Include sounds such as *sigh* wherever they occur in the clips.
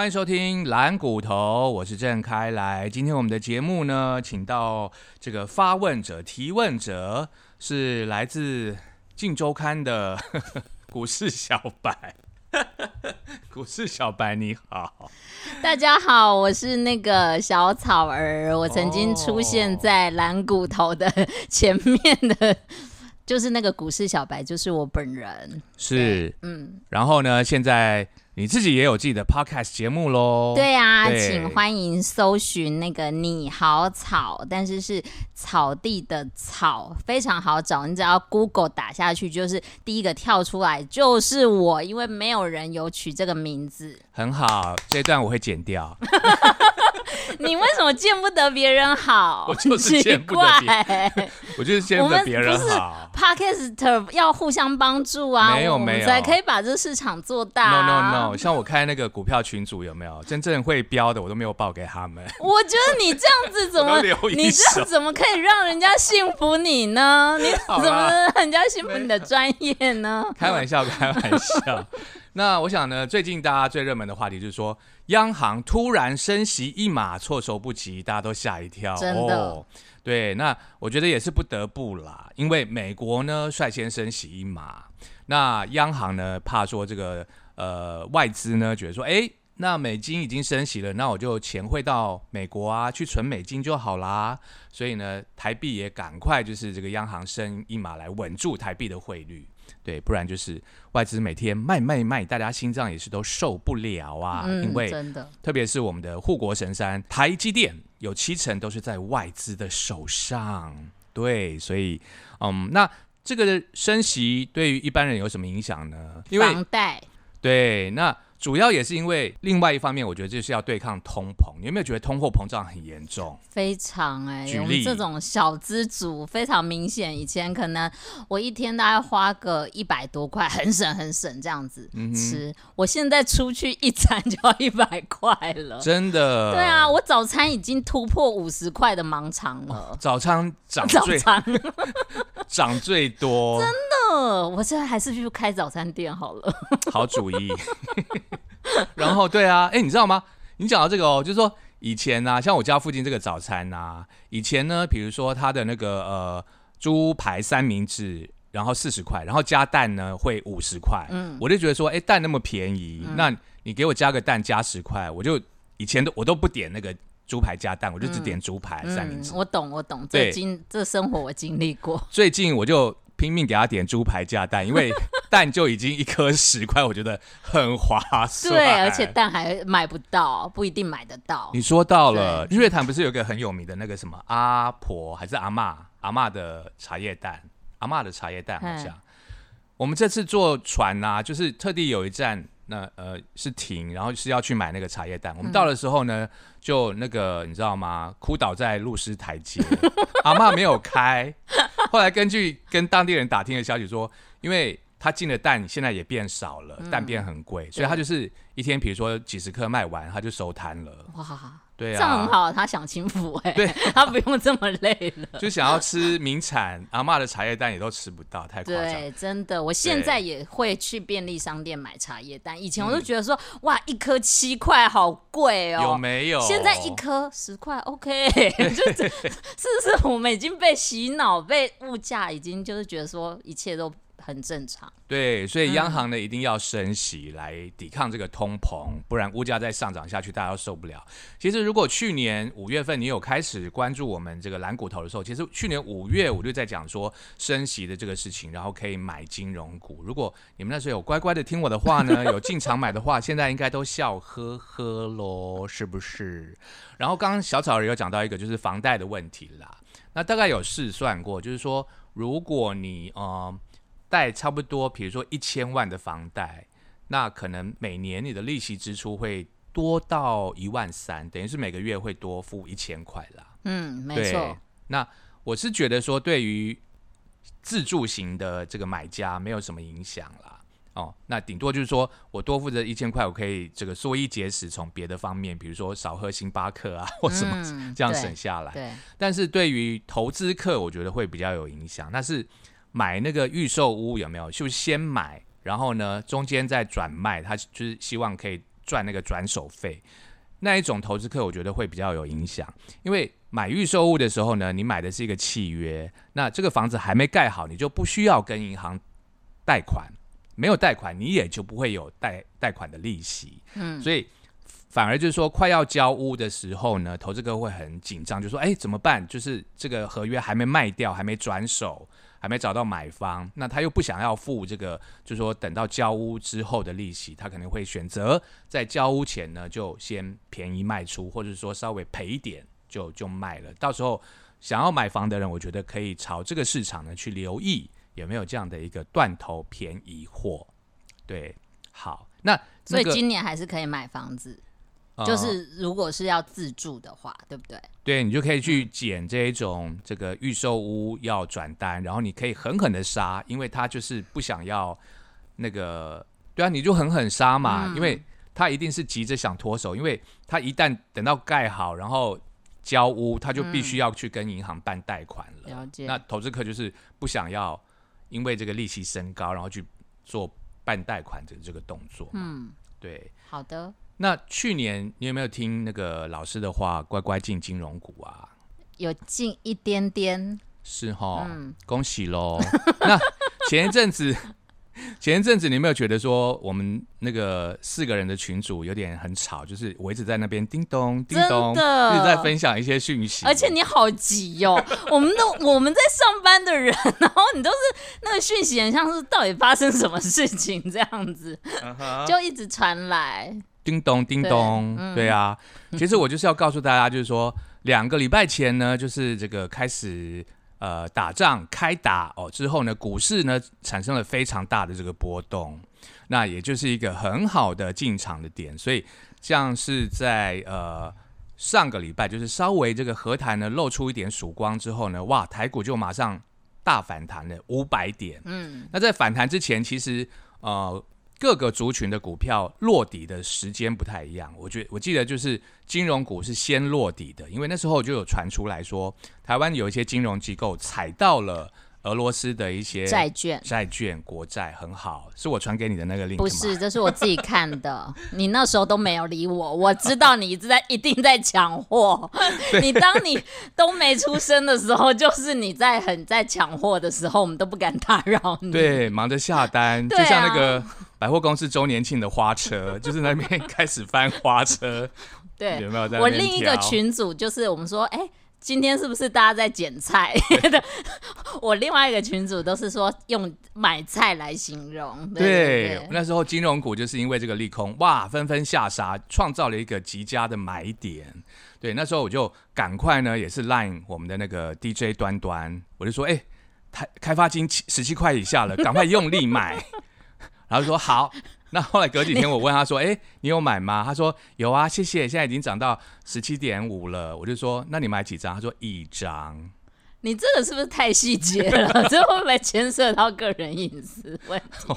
欢迎收听蓝骨头，我是郑开来。今天我们的节目呢，请到这个发问者、提问者是来自《镜周刊》的 *laughs* 股市小白。*laughs* 股市小白你好，大家好，我是那个小草儿，我曾经出现在蓝骨头的前面的，就是那个股市小白，就是我本人。是，嗯，然后呢，现在。你自己也有自己的 podcast 节目喽？对啊，请欢迎搜寻那个“你好草”，但是是草地的草，非常好找。你只要 Google 打下去，就是第一个跳出来就是我，因为没有人有取这个名字。很好，这段我会剪掉。*laughs* 你为什么见不得别人好？*laughs* 我就是见不得别我就是见不得别人好。Podcast 要互相帮助啊，没有没有，才可以把这市场做大。No no no，像我开那个股票群组有没有真正会标的，我都没有报给他们。我觉得你这样子怎么，你这样怎么可以让人家信服你呢？你怎么能让人家信服你的专业呢？*laughs* 开玩笑，开玩笑。那我想呢，最近大家最热门的话题就是说，央行突然升息一码，措手不及，大家都吓一跳。真的，对，那我觉得也是不得不啦，因为美国呢率先升息一码，那央行呢怕说这个呃外资呢觉得说，哎，那美金已经升息了，那我就钱汇到美国啊，去存美金就好啦。所以呢，台币也赶快就是这个央行升一码来稳住台币的汇率。对，不然就是外资每天卖卖卖，大家心脏也是都受不了啊。因为真的，特别是我们的护国神山台积电，有七成都是在外资的手上。对，所以，嗯，那这个升息对于一般人有什么影响呢？因为房贷。对，那。主要也是因为另外一方面，我觉得就是要对抗通膨。你有没有觉得通货膨胀很严重？非常哎，我们这种小资族非常明显。以前可能我一天大概花个一百多块，很省很省这样子吃。我现在出去一餐就要一百块了，真的。对啊，我早餐已经突破五十块的盲肠了。早餐涨 *laughs* 最 *laughs* 涨最多，真的。我现在还是去开早餐店好了。好主意。*laughs* 然后对啊，哎，你知道吗？你讲到这个哦，就是说以前呢，像我家附近这个早餐呐，以前呢，比如说它的那个呃猪排三明治，然后四十块，然后加蛋呢会五十块，嗯，我就觉得说，哎，蛋那么便宜，那你给我加个蛋加十块，我就以前都我都不点那个猪排加蛋，我就只点猪排三明治。我懂，我懂，这经这生活我经历过。最近我就。拼命给他点猪排加蛋，因为 *laughs* 蛋就已经一颗十块，我觉得很划算。对，而且蛋还买不到，不一定买得到。你说到了，日月潭不是有个很有名的那个什么阿婆还是阿妈阿妈的茶叶蛋？阿妈的茶叶蛋好像。我们这次坐船啊，就是特地有一站。那呃是停，然后是要去买那个茶叶蛋。我们到的时候呢，就那个你知道吗？哭倒在路师台阶，阿妈没有开。后来根据跟当地人打听的消息说，因为他进的蛋现在也变少了，蛋变很贵，所以他就是一天，比如说几十颗卖完，他就收摊了。哇！对啊，这样很好，他享清福哎，对，*laughs* 他不用这么累了，*laughs* 就想要吃名产阿妈的茶叶蛋也都吃不到，太夸张。对，真的，我现在也会去便利商店买茶叶蛋，以前我都觉得说哇，一颗七块好贵哦，有没有？现在一颗十块，OK，*laughs* 就是是不是我们已经被洗脑，被物价已经就是觉得说一切都。很正常，对，所以央行呢一定要升息来抵抗这个通膨，不然物价再上涨下去，大家都受不了。其实如果去年五月份你有开始关注我们这个蓝骨头的时候，其实去年五月我就在讲说升息的这个事情，然后可以买金融股。如果你们那时候有乖乖的听我的话呢，*laughs* 有进场买的话，现在应该都笑呵呵喽，是不是？然后刚刚小草儿有讲到一个就是房贷的问题啦，那大概有试算过，就是说如果你呃。贷差不多，比如说一千万的房贷，那可能每年你的利息支出会多到一万三，等于是每个月会多付一千块啦。嗯，没错。那我是觉得说，对于自住型的这个买家没有什么影响啦。哦，那顶多就是说我多付这一千块，我可以这个缩衣节食，从别的方面，比如说少喝星巴克啊，*laughs* 或什么这样省下来。对。但是对于投资客，我觉得会比较有影响。那是。买那个预售屋有没有？就先买，然后呢，中间再转卖，他就是希望可以赚那个转手费。那一种投资客，我觉得会比较有影响，因为买预售物的时候呢，你买的是一个契约，那这个房子还没盖好，你就不需要跟银行贷款，没有贷款，你也就不会有贷贷款的利息，嗯，所以反而就是说，快要交屋的时候呢，投资客会很紧张，就说，哎，怎么办？就是这个合约还没卖掉，还没转手。还没找到买方，那他又不想要付这个，就是说等到交屋之后的利息，他可能会选择在交屋前呢就先便宜卖出，或者说稍微赔一点就就卖了。到时候想要买房的人，我觉得可以朝这个市场呢去留意有没有这样的一个断头便宜货。对，好，那所以今年还是可以买房子。就是如果是要自住的话，对不对？对你就可以去捡这一种这个预售屋要转单，然后你可以狠狠的杀，因为他就是不想要那个，对啊，你就狠狠杀嘛，因为他一定是急着想脱手，因为他一旦等到盖好，然后交屋，他就必须要去跟银行办贷款了。了解。那投资客就是不想要因为这个利息升高，然后去做办贷款的这个动作。嗯，对。好的。那去年你有没有听那个老师的话，乖乖进金融股啊？有进一点点，是哈，恭喜喽。*laughs* 那前一阵子。*laughs* 前一阵子，你有没有觉得说我们那个四个人的群组有点很吵？就是我一直在那边叮咚叮咚，一直在分享一些讯息。而且你好急哟！*laughs* 我们都我们在上班的人，然后你都是那个讯息，很像是到底发生什么事情这样子，就一直传来叮咚叮咚。对啊，*laughs* 其实我就是要告诉大家，就是说两个礼拜前呢，就是这个开始。呃，打仗开打哦之后呢，股市呢产生了非常大的这个波动，那也就是一个很好的进场的点。所以像是在呃上个礼拜，就是稍微这个和谈呢露出一点曙光之后呢，哇，台股就马上大反弹了五百点。嗯，那在反弹之前，其实呃。各个族群的股票落底的时间不太一样，我觉我记得就是金融股是先落底的，因为那时候就有传出来说，台湾有一些金融机构踩到了。俄罗斯的一些债券、债券、国债很好，是我传给你的那个 link 不是，这是我自己看的。你那时候都没有理我，我知道你一直在一定在抢货。*laughs* 你当你都没出生的时候，就是你在很在抢货的时候，我们都不敢打扰你。对，忙着下单，就像那个百货公司周年庆的花车，就是那边 *laughs* 开始翻花车。对，有没有在？我另一个群组就是我们说，哎。今天是不是大家在捡菜？*laughs* 我另外一个群主都是说用买菜来形容。对，那时候金融股就是因为这个利空，哇，纷纷下杀，创造了一个极佳的买点。对，那时候我就赶快呢，也是 line 我们的那个 DJ 端端，我就说，哎，开开发金十七块以下了，赶快用力买。然后说好。那后来隔几天，我问他说：“ *laughs* 哎，你有买吗？”他说：“有啊，谢谢。现在已经涨到十七点五了。”我就说：“那你买几张？”他说：“一张。”你这个是不是太细节了？这会不会牵涉到个人隐私问题？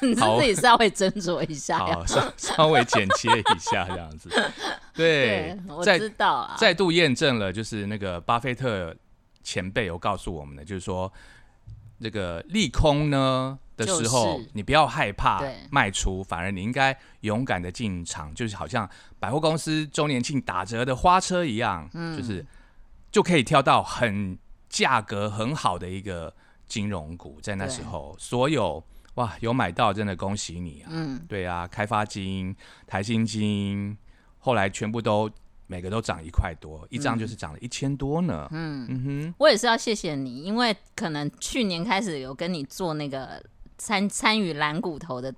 *laughs* *laughs* 你自己稍微斟酌一下好，稍稍微剪切一下这样子。对，我知道啊。再度验证了，就是那个巴菲特前辈有告诉我们的，就是说这个利空呢。的时候，你不要害怕卖出，反而你应该勇敢的进场，就是好像百货公司周年庆打折的花车一样，就是就可以挑到很价格很好的一个金融股，在那时候，所有哇有买到，真的恭喜你啊！嗯，对啊，开发金、台新金，后来全部都。每个都涨一块多，一张就是涨了一千多呢。嗯嗯哼，我也是要谢谢你，因为可能去年开始有跟你做那个参参与蓝骨头的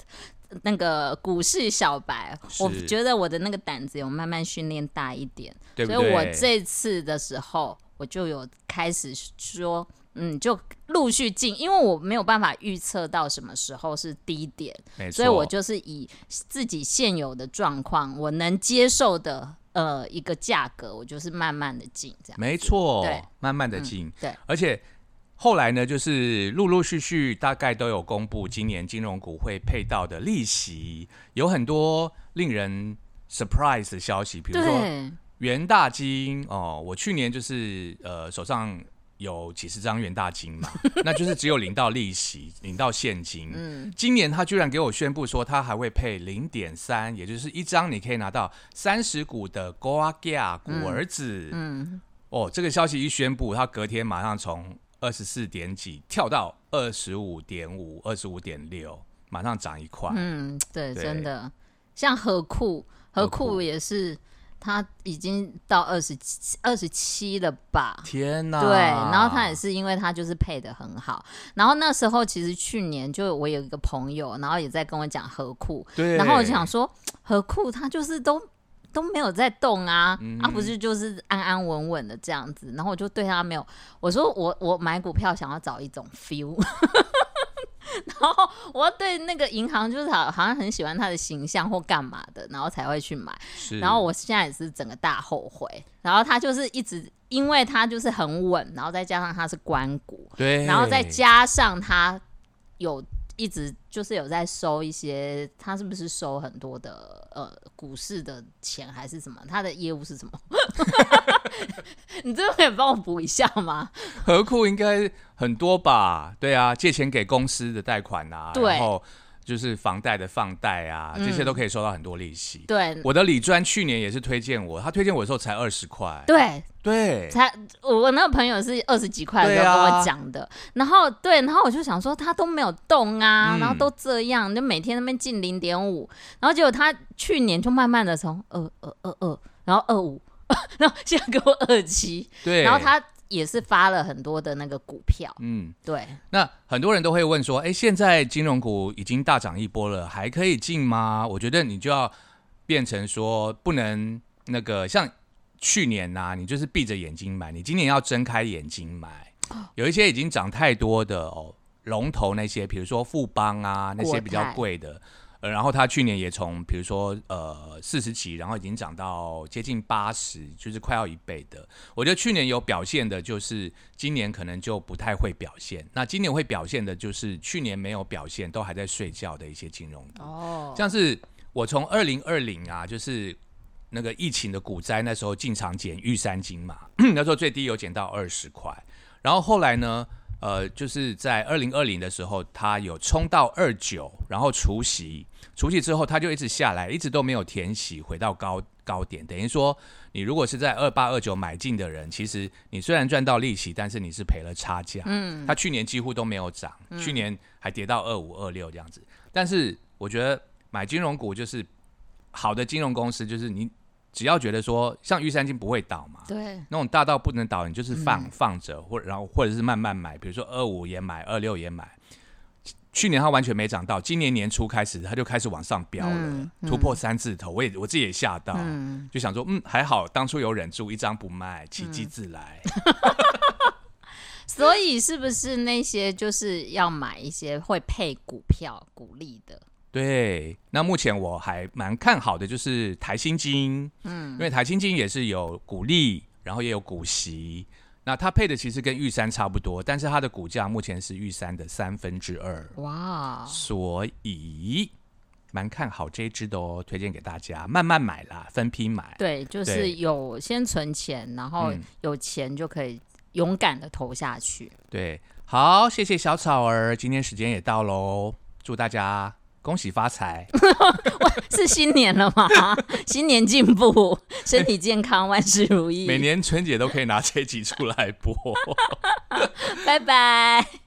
那个股市小白，我觉得我的那个胆子有慢慢训练大一点，所以我这次的时候我就有开始说，嗯，就陆续进，因为我没有办法预测到什么时候是低点，所以我就是以自己现有的状况，我能接受的。呃，一个价格，我就是慢慢的进，这样没错，对，慢慢的进，对，而且后来呢，就是陆陆续续大概都有公布今年金融股会配到的利息，有很多令人 surprise 的消息，比如说元大金哦，我去年就是呃手上有几十张元大金嘛，*laughs* 那就是只有领到利息，领到现金。嗯，今年他居然给我宣布说，他还会配零点三，也就是一张你可以拿到三十股的 g o a g a 股儿子。嗯，哦，这个消息一宣布，他隔天马上从二十四点几跳到二十五点五、二十五点六，马上涨一块。嗯，对，对真的，像和库，和和库库也是，他已经到二十七二十七了吧？天哪！对，然后他也是因为他就是配的很好，然后那时候其实去年就我有一个朋友，然后也在跟我讲和库，对，然后我就想说 *tsk* 和库他就是都都没有在动啊，嗯啊不是就是安安稳稳的这样子，然后我就对他没有，我说我我买股票想要找一种 feel。*laughs* 然后我对那个银行就是好好像很喜欢他的形象或干嘛的，然后才会去买。然后我现在也是整个大后悔。然后他就是一直，因为他就是很稳，然后再加上他是关股，对，然后再加上他有一直就是有在收一些，他是不是收很多的呃股市的钱还是什么？他的业务是什么？*laughs* 你这个可以帮我补一下吗？*laughs* 何库应该很多吧？对啊，借钱给公司的贷款啊，对然后就是房贷的放贷啊，这些嗯。都可以收到很多利息。对。我的理专去年也是推荐我，他推荐我的时候才二十块，对，对，才我我那个朋友是二十几块的时候跟我讲的，然后对，然后我就想说他都没有动啊，嗯然后都这样，就每天那边进零点五，然后结果他去年就慢慢的从二二二二，然后二五，*laughs* 然后现在给我二七，对，然后他也是发了很多的那个股票，嗯，对，那很多人都会问说，哎，现在金融股已经大涨一波了，还可以进吗？我觉得你就要变成说，不能那个像去年呐、你就是闭着眼睛买，你今年要睁开眼睛买。有一些已经涨太多的哦，龙头那些，比如说富邦啊，那些比较贵的。呃，然后它去年也从比如说呃四十几，然后已经涨到接近八十，就是快要一倍的。我觉得去年有表现的，就是今年可能就不太会表现。那今年会表现的，就是去年没有表现，都还在睡觉的一些金融股，哦，像是我从二零二零啊，就是那个疫情的股灾，那时候进场减玉山金嘛，*clears throat* 那时候最低有减到二十块，然后后来呢，呃，就是在二零二零的时候，它有冲到二九，然后除息，除息之后它就一直下来，一直都没有填息，回到高高点，等于说你如果是在二八二九买进的人，其实你虽然赚到利息，但是你是赔了差价。嗯，它去年几乎都没有涨，去年还跌到二五二六这样子。但是我觉得买金融股就是好的金融公司，就是你只要觉得说像玉山金不会倒嘛，对，那种大到不能倒，你就是放、嗯放着，或然后或者是慢慢买，比如说二五也买，二六也买。去年它完全没涨到，今年年初开始它就开始往上飙了，嗯嗯突破三字头，我也我自己也吓到，嗯，就想说，嗯，还好当初有忍住，一张不卖，奇迹自来。*laughs* 所以是不是那些就是要买一些会配股票股利的？对，那目前我还蛮看好的就是台新金，嗯，因为台新金也是有股利，然后也有股息，那它配的其实跟玉山差不多，但是它的股价目前是玉山的三分之二，哇，所以蛮看好这一支的哦，推荐给大家，慢慢买啦，分批买。对，就是有先存钱，然后嗯。有钱就可以勇敢的投下去。对，好，谢谢小草儿，今天时间也到喽，祝大家恭喜发财，*laughs* 是新年了吗？*laughs* 新年进步，身体健康，万事如意。每年春节都可以拿这一集出来播。*laughs* 拜拜。